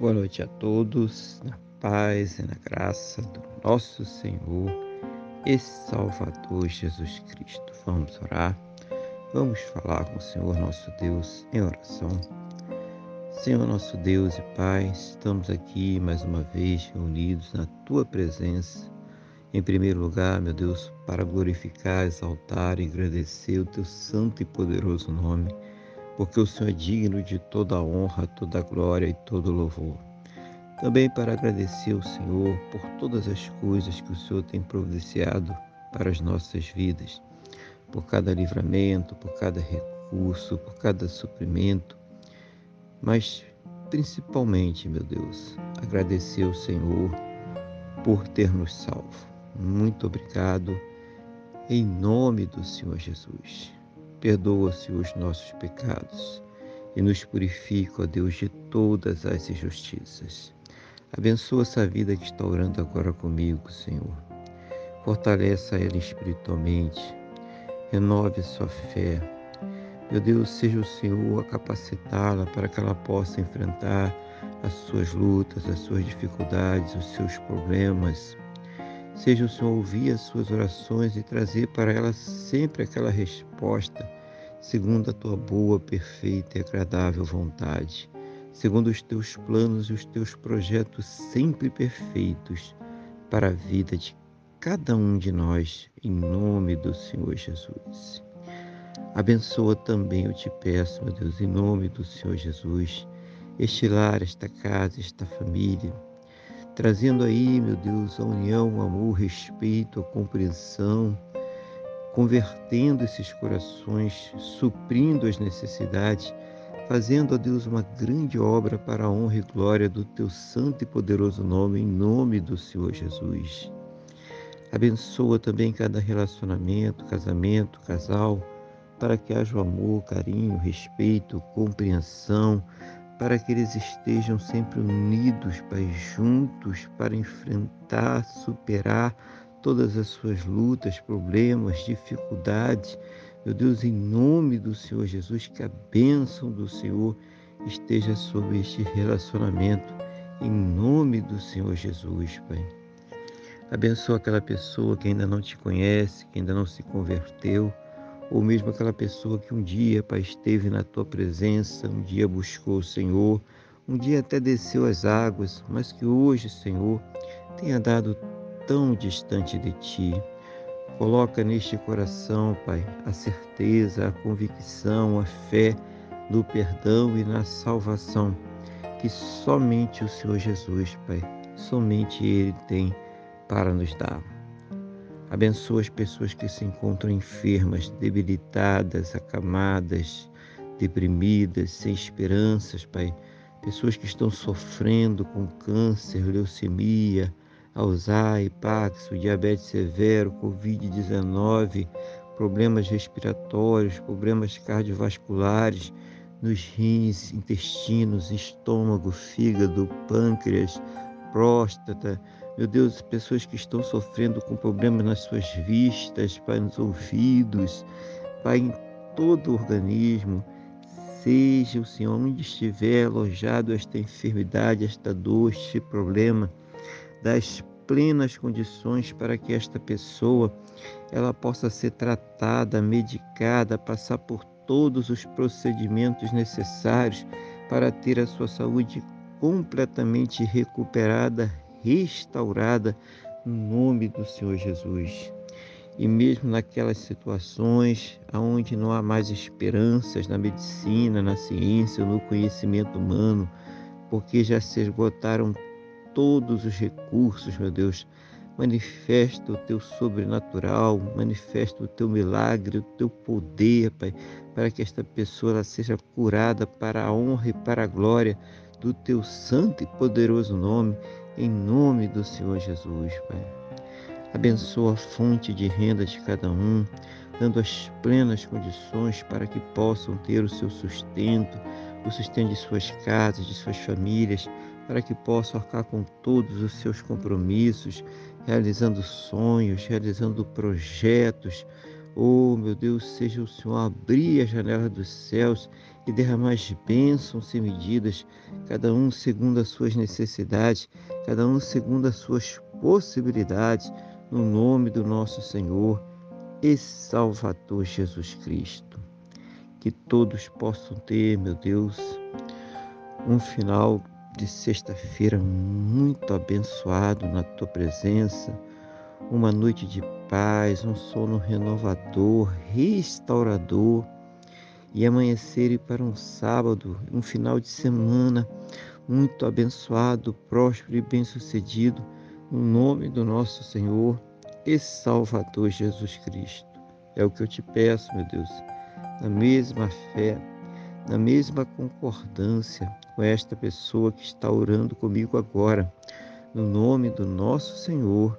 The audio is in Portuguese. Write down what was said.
Boa noite a todos, na paz e na graça do nosso Senhor e Salvador Jesus Cristo. Vamos orar, vamos falar com o Senhor nosso Deus em oração. Senhor nosso Deus e Pai, estamos aqui mais uma vez reunidos na Tua presença. Em primeiro lugar, meu Deus, para glorificar, exaltar e agradecer o Teu santo e poderoso nome porque o Senhor é digno de toda a honra, toda a glória e todo o louvor. Também para agradecer ao Senhor por todas as coisas que o Senhor tem providenciado para as nossas vidas, por cada livramento, por cada recurso, por cada suprimento, mas principalmente, meu Deus, agradecer ao Senhor por ter nos salvo. Muito obrigado, em nome do Senhor Jesus. Perdoa-se os nossos pecados e nos purifica, ó Deus, de todas as injustiças. Abençoa essa vida que está orando agora comigo, Senhor. Fortaleça ela espiritualmente. Renove sua fé. Meu Deus, seja o Senhor a capacitá-la para que ela possa enfrentar as suas lutas, as suas dificuldades, os seus problemas, Seja o Senhor ouvir as suas orações e trazer para elas sempre aquela resposta, segundo a tua boa, perfeita e agradável vontade, segundo os teus planos e os teus projetos sempre perfeitos para a vida de cada um de nós, em nome do Senhor Jesus. Abençoa também, eu te peço, meu Deus, em nome do Senhor Jesus, este lar, esta casa, esta família trazendo aí, meu Deus, a união, o amor, o respeito, a compreensão, convertendo esses corações, suprindo as necessidades, fazendo, ó Deus, uma grande obra para a honra e glória do teu santo e poderoso nome, em nome do Senhor Jesus. Abençoa também cada relacionamento, casamento, casal, para que haja o amor, carinho, respeito, compreensão, para que eles estejam sempre unidos, Pai, juntos para enfrentar, superar todas as suas lutas, problemas, dificuldades. Meu Deus, em nome do Senhor Jesus, que a bênção do Senhor esteja sobre este relacionamento, em nome do Senhor Jesus, Pai. Abençoa aquela pessoa que ainda não te conhece, que ainda não se converteu ou mesmo aquela pessoa que um dia, Pai, esteve na tua presença, um dia buscou o Senhor, um dia até desceu as águas, mas que hoje, Senhor, tenha dado tão distante de ti. Coloca neste coração, Pai, a certeza, a convicção, a fé no perdão e na salvação que somente o Senhor Jesus, Pai, somente Ele tem para nos dar. Abençoa as pessoas que se encontram enfermas, debilitadas, acamadas, deprimidas, sem esperanças, Pai. Pessoas que estão sofrendo com câncer, leucemia, Alzheimer, Paxo, diabetes severo, Covid-19, problemas respiratórios, problemas cardiovasculares nos rins, intestinos, estômago, fígado, pâncreas, próstata, meu Deus, pessoas que estão sofrendo com problemas nas suas vistas, Pai, nos ouvidos, Pai, em todo o organismo. Seja o Senhor onde estiver alojado esta enfermidade, esta dor, este problema, das plenas condições para que esta pessoa ela possa ser tratada, medicada, passar por todos os procedimentos necessários para ter a sua saúde completamente recuperada, restaurada no nome do Senhor Jesus. E mesmo naquelas situações onde não há mais esperanças na medicina, na ciência, no conhecimento humano, porque já se esgotaram todos os recursos, meu Deus, manifesta o teu sobrenatural, manifesta o teu milagre, o teu poder, Pai, para que esta pessoa seja curada para a honra e para a glória do teu santo e poderoso nome, em nome do Senhor Jesus, Pai. Abençoa a fonte de renda de cada um, dando as plenas condições para que possam ter o seu sustento, o sustento de suas casas, de suas famílias, para que possam arcar com todos os seus compromissos, realizando sonhos, realizando projetos, Oh, meu Deus, seja o Senhor abrir a janela dos céus e derramar as bênçãos sem medidas, cada um segundo as suas necessidades, cada um segundo as suas possibilidades, no nome do nosso Senhor e Salvador Jesus Cristo. Que todos possam ter, meu Deus, um final de sexta-feira muito abençoado na tua presença, uma noite de paz, um sono renovador, restaurador e amanhecer para um sábado, um final de semana muito abençoado, próspero e bem-sucedido, no nome do nosso Senhor e Salvador Jesus Cristo. É o que eu te peço, meu Deus, na mesma fé, na mesma concordância com esta pessoa que está orando comigo agora, no nome do nosso Senhor